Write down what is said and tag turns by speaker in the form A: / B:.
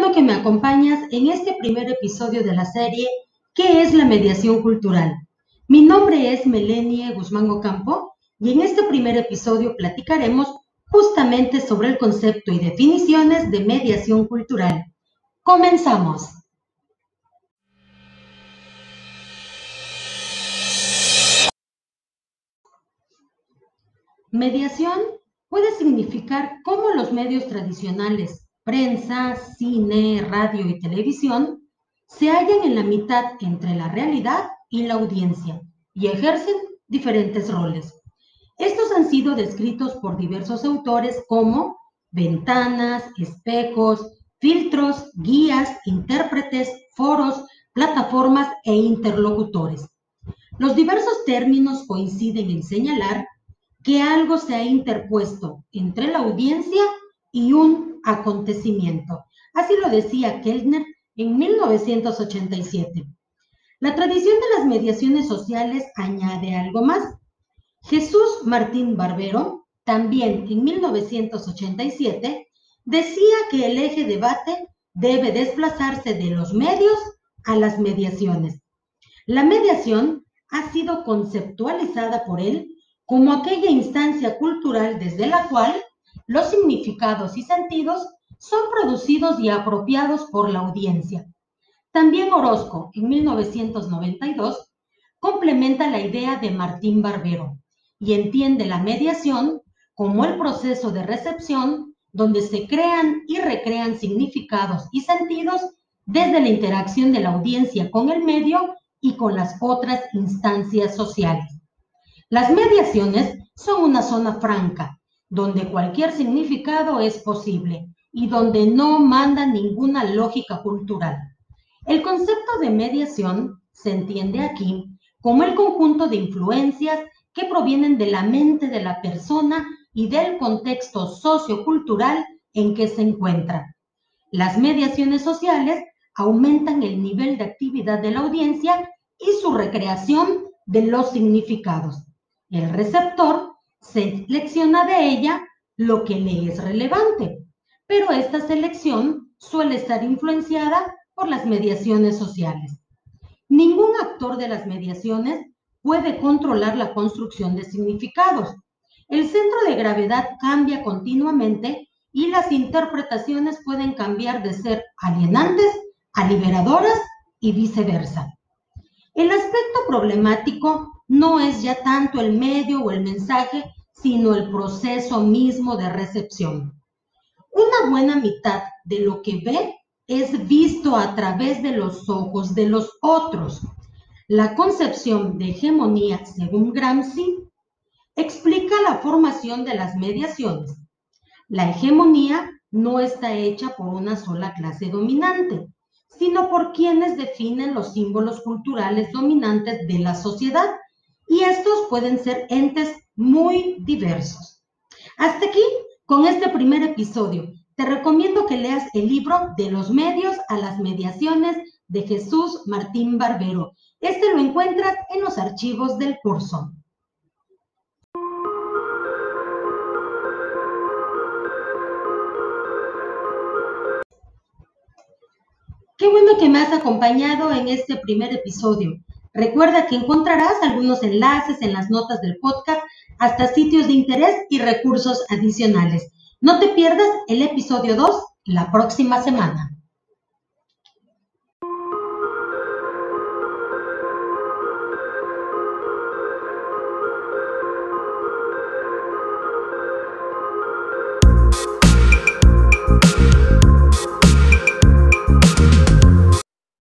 A: Que me acompañas en este primer episodio de la serie ¿Qué es la mediación cultural? Mi nombre es Melenie Guzmán Ocampo y en este primer episodio platicaremos justamente sobre el concepto y definiciones de mediación cultural. Comenzamos. Mediación puede significar cómo los medios tradicionales, prensa, cine, radio y televisión, se hallan en la mitad entre la realidad y la audiencia y ejercen diferentes roles. Estos han sido descritos por diversos autores como ventanas, espejos, filtros, guías, intérpretes, foros, plataformas e interlocutores. Los diversos términos coinciden en señalar que algo se ha interpuesto entre la audiencia y un acontecimiento. Así lo decía Kellner en 1987. La tradición de las mediaciones sociales añade algo más. Jesús Martín Barbero, también en 1987, decía que el eje debate debe desplazarse de los medios a las mediaciones. La mediación ha sido conceptualizada por él como aquella instancia cultural desde la cual los significados y sentidos son producidos y apropiados por la audiencia. También Orozco, en 1992, complementa la idea de Martín Barbero y entiende la mediación como el proceso de recepción donde se crean y recrean significados y sentidos desde la interacción de la audiencia con el medio y con las otras instancias sociales. Las mediaciones son una zona franca, donde cualquier significado es posible y donde no manda ninguna lógica cultural. El concepto de mediación se entiende aquí como el conjunto de influencias que provienen de la mente de la persona y del contexto sociocultural en que se encuentra. Las mediaciones sociales aumentan el nivel de actividad de la audiencia y su recreación de los significados. El receptor selecciona de ella lo que le es relevante, pero esta selección suele estar influenciada por las mediaciones sociales. Ningún actor de las mediaciones puede controlar la construcción de significados. El centro de gravedad cambia continuamente y las interpretaciones pueden cambiar de ser alienantes a liberadoras y viceversa. El aspecto problemático no es ya tanto el medio o el mensaje, sino el proceso mismo de recepción. Una buena mitad de lo que ve es visto a través de los ojos de los otros. La concepción de hegemonía, según Gramsci, explica la formación de las mediaciones. La hegemonía no está hecha por una sola clase dominante, sino por quienes definen los símbolos culturales dominantes de la sociedad y estos pueden ser entes muy diversos. Hasta aquí con este primer episodio. Te recomiendo que leas el libro De los medios a las mediaciones de Jesús Martín Barbero. Este lo encuentras en los archivos del curso. Qué bueno que me has acompañado en este primer episodio. Recuerda que encontrarás algunos enlaces en las notas del podcast hasta sitios de interés y recursos adicionales. No te pierdas el episodio 2 la próxima semana.